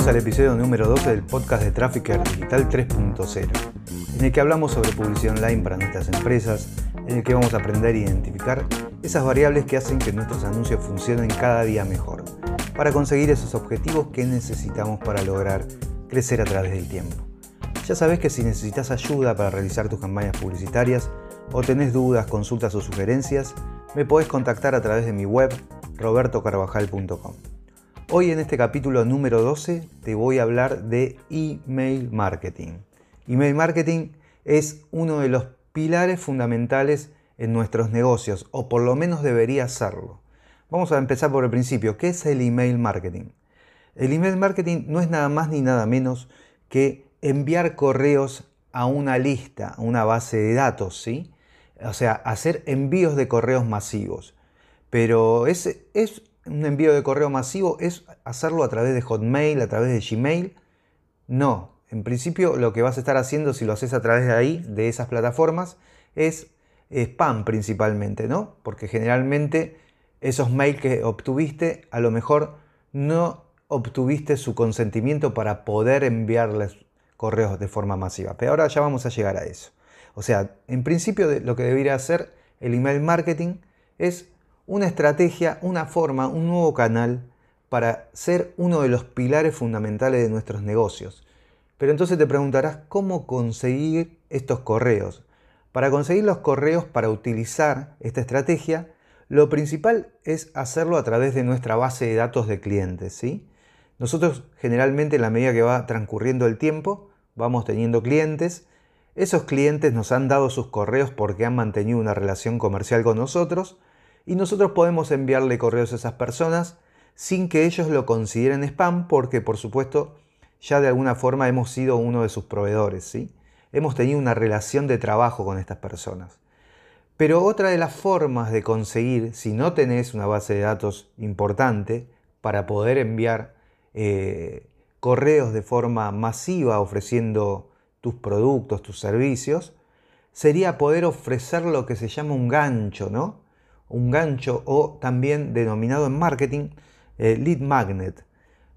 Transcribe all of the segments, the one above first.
Bienvenidos al episodio número 12 del podcast de Trafficker Digital 3.0, en el que hablamos sobre publicidad online para nuestras empresas, en el que vamos a aprender a identificar esas variables que hacen que nuestros anuncios funcionen cada día mejor, para conseguir esos objetivos que necesitamos para lograr crecer a través del tiempo. Ya sabes que si necesitas ayuda para realizar tus campañas publicitarias o tenés dudas, consultas o sugerencias, me podés contactar a través de mi web robertocarvajal.com. Hoy en este capítulo número 12 te voy a hablar de email marketing. Email marketing es uno de los pilares fundamentales en nuestros negocios, o por lo menos debería serlo. Vamos a empezar por el principio. ¿Qué es el email marketing? El email marketing no es nada más ni nada menos que enviar correos a una lista, a una base de datos, ¿sí? O sea, hacer envíos de correos masivos. Pero es, es un envío de correo masivo es hacerlo a través de Hotmail, a través de Gmail. No, en principio lo que vas a estar haciendo si lo haces a través de ahí, de esas plataformas, es spam principalmente, ¿no? Porque generalmente esos mails que obtuviste a lo mejor no obtuviste su consentimiento para poder enviarles correos de forma masiva. Pero ahora ya vamos a llegar a eso. O sea, en principio lo que debería hacer el email marketing es una estrategia, una forma, un nuevo canal para ser uno de los pilares fundamentales de nuestros negocios. Pero entonces te preguntarás cómo conseguir estos correos. Para conseguir los correos, para utilizar esta estrategia, lo principal es hacerlo a través de nuestra base de datos de clientes. ¿sí? Nosotros generalmente en la medida que va transcurriendo el tiempo, vamos teniendo clientes. Esos clientes nos han dado sus correos porque han mantenido una relación comercial con nosotros y nosotros podemos enviarle correos a esas personas sin que ellos lo consideren spam porque por supuesto ya de alguna forma hemos sido uno de sus proveedores, ¿sí? Hemos tenido una relación de trabajo con estas personas. Pero otra de las formas de conseguir, si no tenés una base de datos importante para poder enviar eh, correos de forma masiva ofreciendo tus productos, tus servicios, sería poder ofrecer lo que se llama un gancho, ¿no? Un gancho o también denominado en marketing eh, lead magnet.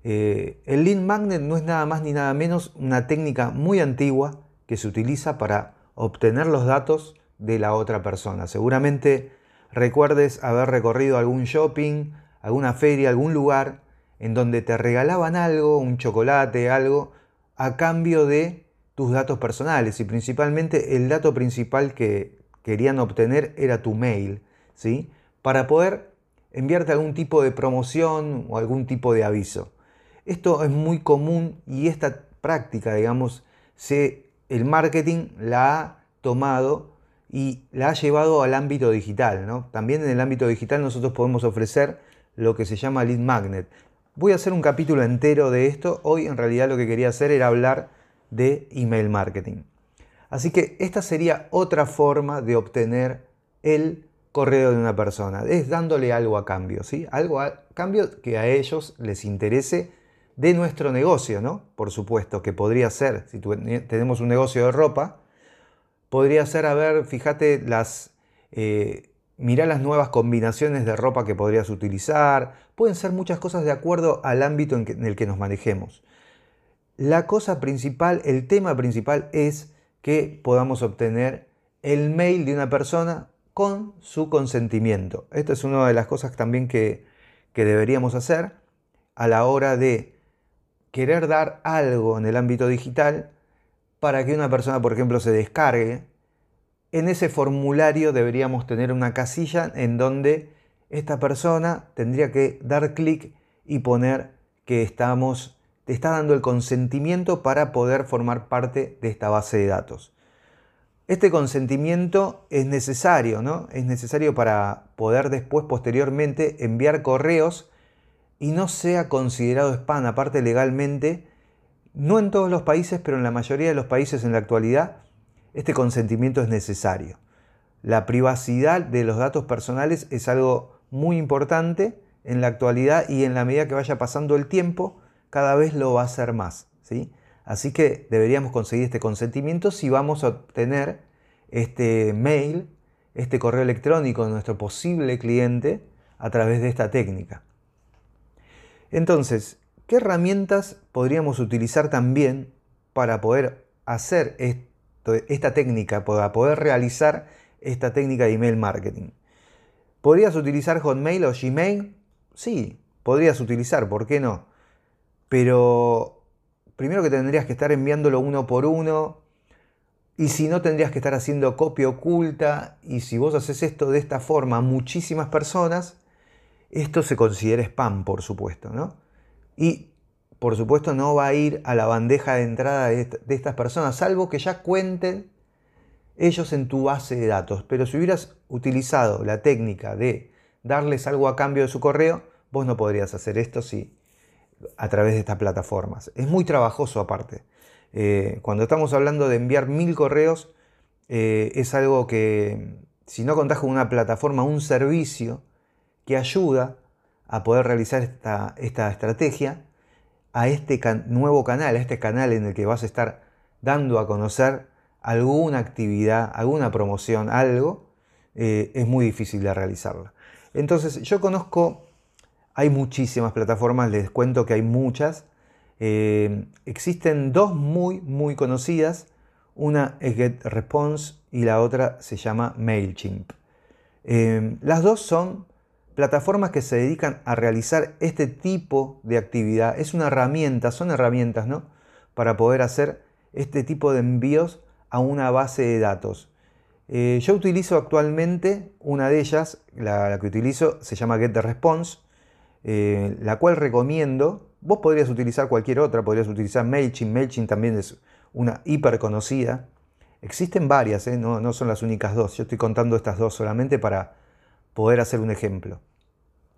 Eh, el lead magnet no es nada más ni nada menos una técnica muy antigua que se utiliza para obtener los datos de la otra persona. Seguramente recuerdes haber recorrido algún shopping, alguna feria, algún lugar en donde te regalaban algo, un chocolate, algo, a cambio de tus datos personales y principalmente el dato principal que querían obtener era tu mail. ¿Sí? Para poder enviarte algún tipo de promoción o algún tipo de aviso. Esto es muy común y esta práctica, digamos, el marketing la ha tomado y la ha llevado al ámbito digital. ¿no? También en el ámbito digital nosotros podemos ofrecer lo que se llama lead magnet. Voy a hacer un capítulo entero de esto. Hoy en realidad lo que quería hacer era hablar de email marketing. Así que esta sería otra forma de obtener el correo de una persona, es dándole algo a cambio, ¿sí? Algo a cambio que a ellos les interese de nuestro negocio, ¿no? Por supuesto, que podría ser, si tenemos un negocio de ropa, podría ser, a ver, fíjate las, eh, mirá las nuevas combinaciones de ropa que podrías utilizar, pueden ser muchas cosas de acuerdo al ámbito en el que nos manejemos. La cosa principal, el tema principal es que podamos obtener el mail de una persona con su consentimiento. Esto es una de las cosas también que, deberíamos hacer a la hora de querer dar algo en el ámbito digital para que una persona, por ejemplo, se descargue. En ese formulario deberíamos tener una casilla en donde esta persona tendría que dar clic y poner que estamos, te está dando el consentimiento para poder formar parte de esta base de datos. Este consentimiento es necesario, ¿no? Es necesario para poder después, posteriormente, enviar correos y no sea considerado spam. Aparte, legalmente, no en todos los países, pero en la mayoría de los países en la actualidad, este consentimiento es necesario. La privacidad de los datos personales es algo muy importante en la actualidad y en la medida que vaya pasando el tiempo, cada vez lo va a ser más. ¿sí? Así que deberíamos conseguir este consentimiento si vamos a obtener este mail, este correo electrónico de nuestro posible cliente a través de esta técnica. Entonces, ¿qué herramientas podríamos utilizar también para poder hacer esta técnica, para poder realizar esta técnica de email marketing? ¿Podrías utilizar Hotmail o Gmail? Sí, podrías utilizar, ¿por qué no? Pero primero que tendrías que estar enviándolo uno por uno, y si no tendrías que estar haciendo copia oculta, y si vos haces esto de esta forma a muchísimas personas, esto se considera spam, por supuesto, ¿no? Y por supuesto no va a ir a la bandeja de entrada de, estas personas, salvo que ya cuenten ellos en tu base de datos. Pero si hubieras utilizado la técnica de darles algo a cambio de su correo, vos no podrías hacer esto si a través de estas plataformas. Es muy trabajoso aparte. Eh, cuando estamos hablando de enviar mil correos, eh, es algo que si no contás con una plataforma, un servicio que ayuda a poder realizar esta, esta estrategia, a este nuevo canal, a este canal en el que vas a estar dando a conocer alguna actividad, alguna promoción, algo, eh, es muy difícil de realizarla. Entonces, yo conozco, hay muchísimas plataformas, les cuento que hay muchas. Eh, existen dos muy, muy conocidas. Una es GetResponse y la otra se llama MailChimp. Eh, las dos son plataformas que se dedican a realizar este tipo de actividad. Es una herramienta, son herramientas, ¿no? Para poder hacer este tipo de envíos a una base de datos. Eh, yo utilizo actualmente una de ellas, la, que utilizo se llama GetTheResponse, eh, la cual recomiendo. Vos podrías utilizar cualquier otra, podrías utilizar MailChimp, MailChimp también es una hiper conocida. Existen varias, ¿eh? no, son las únicas dos. Yo estoy contando estas dos solamente para poder hacer un ejemplo.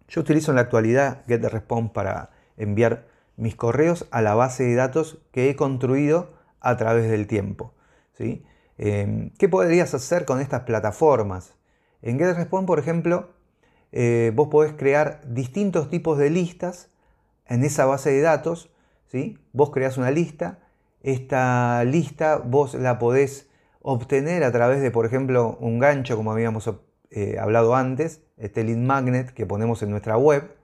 Yo utilizo en la actualidad GetResponse para enviar mis correos a la base de datos que he construido a través del tiempo. ¿sí? Em, ¿Qué podrías hacer con estas plataformas? En GetResponse, por ejemplo, eh, vos podés crear distintos tipos de listas en esa base de datos. ¿sí? Vos creás una lista, esta lista vos la podés obtener a través de, por ejemplo, un gancho, como habíamos eh, hablado antes, este lead magnet que ponemos en nuestra web,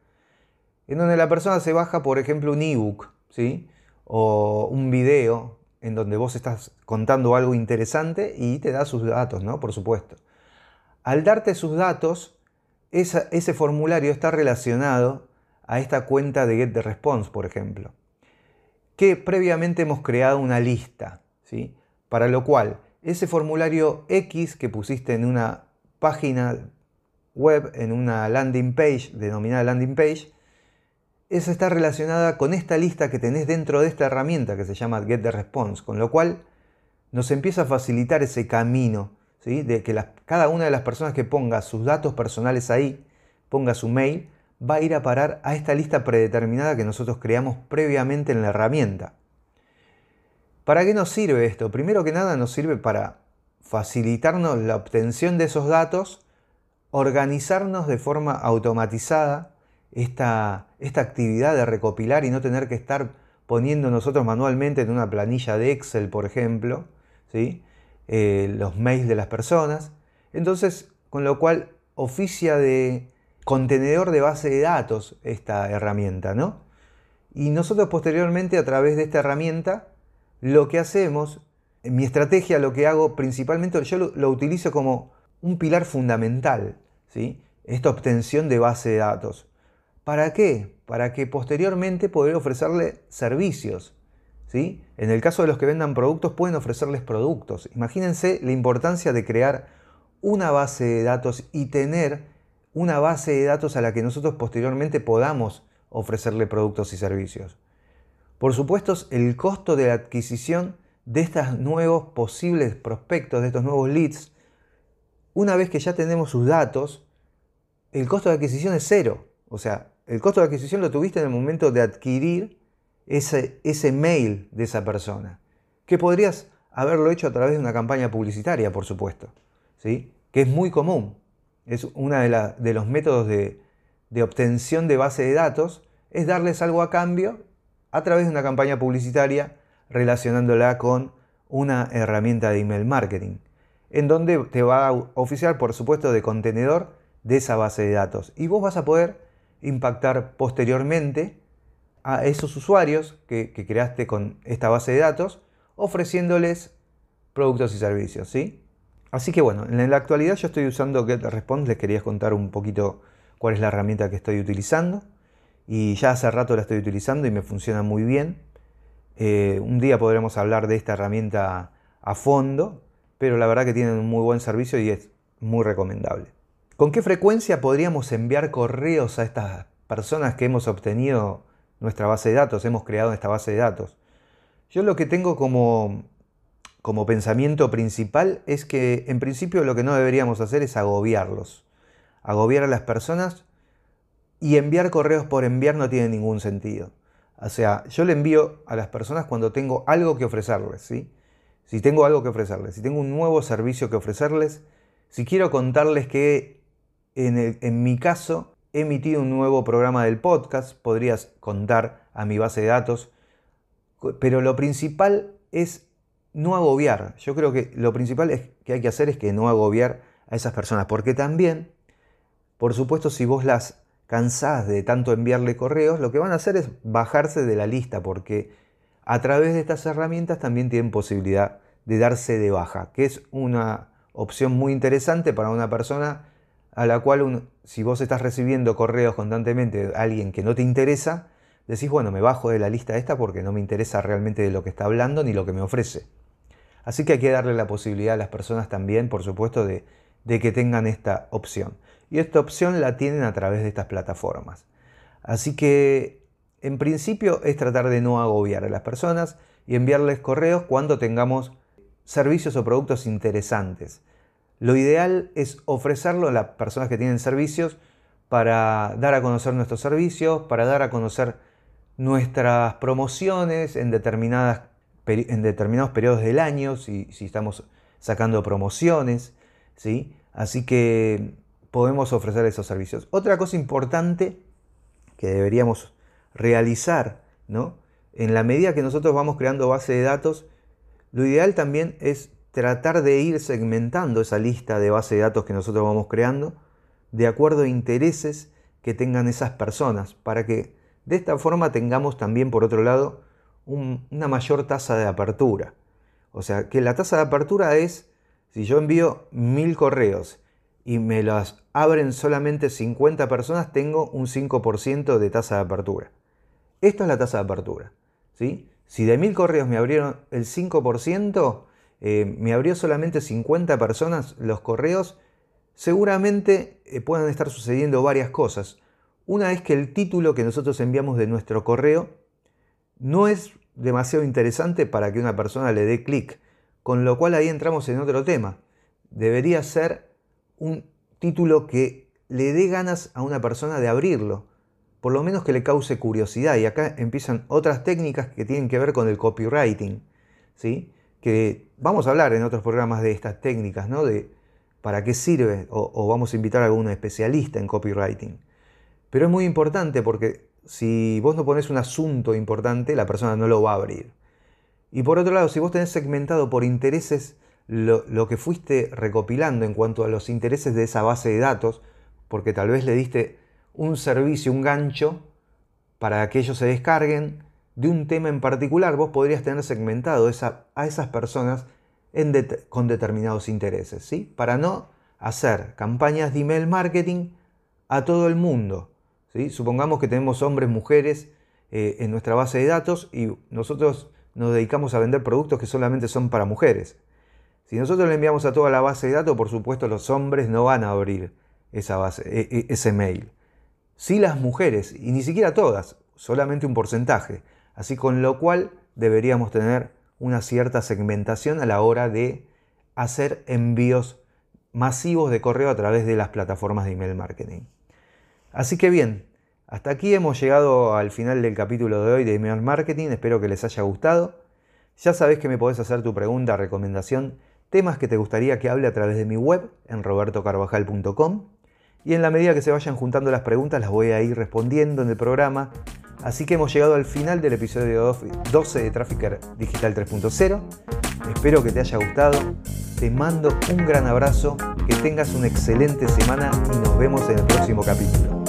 en donde la persona se baja, por ejemplo, un ebook, ¿sí? o un video en donde vos estás contando algo interesante y te da sus datos, ¿no? Por supuesto. Al darte sus datos, ese formulario está relacionado a esta cuenta de GetTheResponse, por ejemplo, que previamente hemos creado una lista, ¿sí? Para lo cual, ese formulario X que pusiste en una página web, en una landing page, denominada landing page, esa está relacionada con esta lista que tenés dentro de esta herramienta que se llama Get the Response, con lo cual nos empieza a facilitar ese camino, de que cada una de las personas que ponga sus datos personales ahí, ponga su mail, va a ir a parar a esta lista predeterminada que nosotros creamos previamente en la herramienta. ¿Para qué nos sirve esto? Primero que nada nos sirve para facilitarnos la obtención de esos datos, organizarnos de forma automatizada esta, esta actividad de recopilar y no tener que estar poniendo nosotros manualmente en una planilla de Excel, por ejemplo, ¿sí? Eh, los mails de las personas. Entonces, con lo cual oficia de contenedor de base de datos esta herramienta, ¿no? Y nosotros posteriormente a través de esta herramienta, lo que hacemos, en mi estrategia lo que hago principalmente, yo lo, lo utilizo como un pilar fundamental, ¿sí? Esta obtención de base de datos. ¿Para qué? Para que posteriormente poder ofrecerle servicios. En el caso de los que vendan productos, pueden ofrecerles productos. Imagínense la importancia de crear una base de datos y tener una base de datos a la que nosotros posteriormente podamos ofrecerle productos y servicios. Por supuesto, el costo de la adquisición de estos nuevos posibles prospectos, de estos nuevos leads, una vez que ya tenemos sus datos, el costo de adquisición es cero. O sea, el costo de adquisición lo tuviste en el momento de adquirir ese, ese mail de esa persona. Que podrías haberlo hecho a través de una campaña publicitaria, por supuesto. ¿sí? Que es muy común. Es uno de, los métodos de, de obtención de base de datos. Es darles algo a cambio a través de una campaña publicitaria relacionándola con una herramienta de email marketing, en donde te va a oficiar, por supuesto, de contenedor de esa base de datos. Y vos vas a poder impactar posteriormente a esos usuarios que, creaste con esta base de datos, ofreciéndoles productos y servicios, ¿sí? Así que bueno, en la actualidad yo estoy usando GetResponse, les quería contar un poquito cuál es la herramienta que estoy utilizando y ya hace rato la estoy utilizando y me funciona muy bien. Eh, un día podremos hablar de esta herramienta a fondo, pero la verdad que tienen un muy buen servicio y es muy recomendable. ¿Con qué frecuencia podríamos enviar correos a estas personas que hemos obtenido nuestra base de datos, hemos creado esta base de datos? Yo lo que tengo como, como pensamiento principal es que en principio lo que no deberíamos hacer es agobiarlos. Agobiar a las personas y enviar correos por enviar no tiene ningún sentido. O sea, yo le envío a las personas cuando tengo algo que ofrecerles, ¿sí? Si tengo algo que ofrecerles, si tengo un nuevo servicio que ofrecerles, si quiero contarles que en, mi caso, he emitido un nuevo programa del podcast, podrías contar a mi base de datos, pero lo principal es no agobiar. Yo creo que lo principal es, que hay que hacer es que no agobiar a esas personas, porque también, por supuesto, si vos las cansás de tanto enviarle correos, lo que van a hacer es bajarse de la lista, porque a través de estas herramientas también tienen posibilidad de darse de baja, que es una opción muy interesante para una persona a la cual si vos estás recibiendo correos constantemente de alguien que no te interesa, decís, bueno, me bajo de la lista esta porque no me interesa realmente de lo que está hablando ni lo que me ofrece. Así que hay que darle la posibilidad a las personas también, por supuesto, de, de que tengan esta opción. Y esta opción la tienen a través de estas plataformas. Así que, en principio, es tratar de no agobiar a las personas y enviarles correos cuando tengamos servicios o productos interesantes lo ideal es ofrecerlo a las personas que tienen servicios para dar a conocer nuestros servicios, para dar a conocer nuestras promociones en, determinadas, en determinados periodos del año, si, estamos sacando promociones, ¿sí? Así que podemos ofrecer esos servicios. Otra cosa importante que deberíamos realizar, ¿no? En la medida que nosotros vamos creando base de datos, lo ideal también es tratar de ir segmentando esa lista de base de datos que nosotros vamos creando de acuerdo a intereses que tengan esas personas, para que de esta forma tengamos también, por otro lado, una mayor tasa de apertura. O sea, que la tasa de apertura es, si yo envío mil correos y me las abren solamente 50 personas, tengo un 5% de tasa de apertura. Esto es la tasa de apertura. ¿sí? Si de mil correos me abrieron el 5%, eh, me abrió solamente 50 personas los correos, seguramente eh, puedan estar sucediendo varias cosas. Una es que el título que nosotros enviamos de nuestro correo no es demasiado interesante para que una persona le dé clic, con lo cual ahí entramos en otro tema. Debería ser un título que le dé ganas a una persona de abrirlo, por lo menos que le cause curiosidad. Y acá empiezan otras técnicas que tienen que ver con el copywriting. ¿sí? Que vamos a hablar en otros programas de estas técnicas, ¿no? De para qué sirve, o, vamos a invitar a algún especialista en copywriting. Pero es muy importante porque si vos no pones un asunto importante, la persona no lo va a abrir. Y por otro lado, si vos tenés segmentado por intereses lo, lo, que fuiste recopilando en cuanto a los intereses de esa base de datos, porque tal vez le diste un servicio, un gancho, para que ellos se descarguen, de un tema en particular, vos podrías tener segmentado a esas personas con determinados intereses, ¿sí? Para no hacer campañas de email marketing a todo el mundo. ¿sí? Supongamos que tenemos hombres, mujeres eh, en nuestra base de datos y nosotros nos dedicamos a vender productos que solamente son para mujeres. Si nosotros le enviamos a toda la base de datos, por supuesto los hombres no van a abrir esa base, e, e, ese mail. Sí las mujeres, y ni siquiera todas, solamente un porcentaje. Así con lo cual deberíamos tener una cierta segmentación a la hora de hacer envíos masivos de correo a través de las plataformas de email marketing. Así que bien, hasta aquí hemos llegado al final del capítulo de hoy de email marketing, espero que les haya gustado. Ya sabés que me podés hacer tu pregunta, recomendación, temas que te gustaría que hable a través de mi web en robertocarvajal.com y en la medida que se vayan juntando las preguntas las voy a ir respondiendo en el programa Así que hemos llegado al final del episodio 12 de Trafficker Digital 3.0. Espero que te haya gustado. Te mando un gran abrazo, que tengas una excelente semana y nos vemos en el próximo capítulo.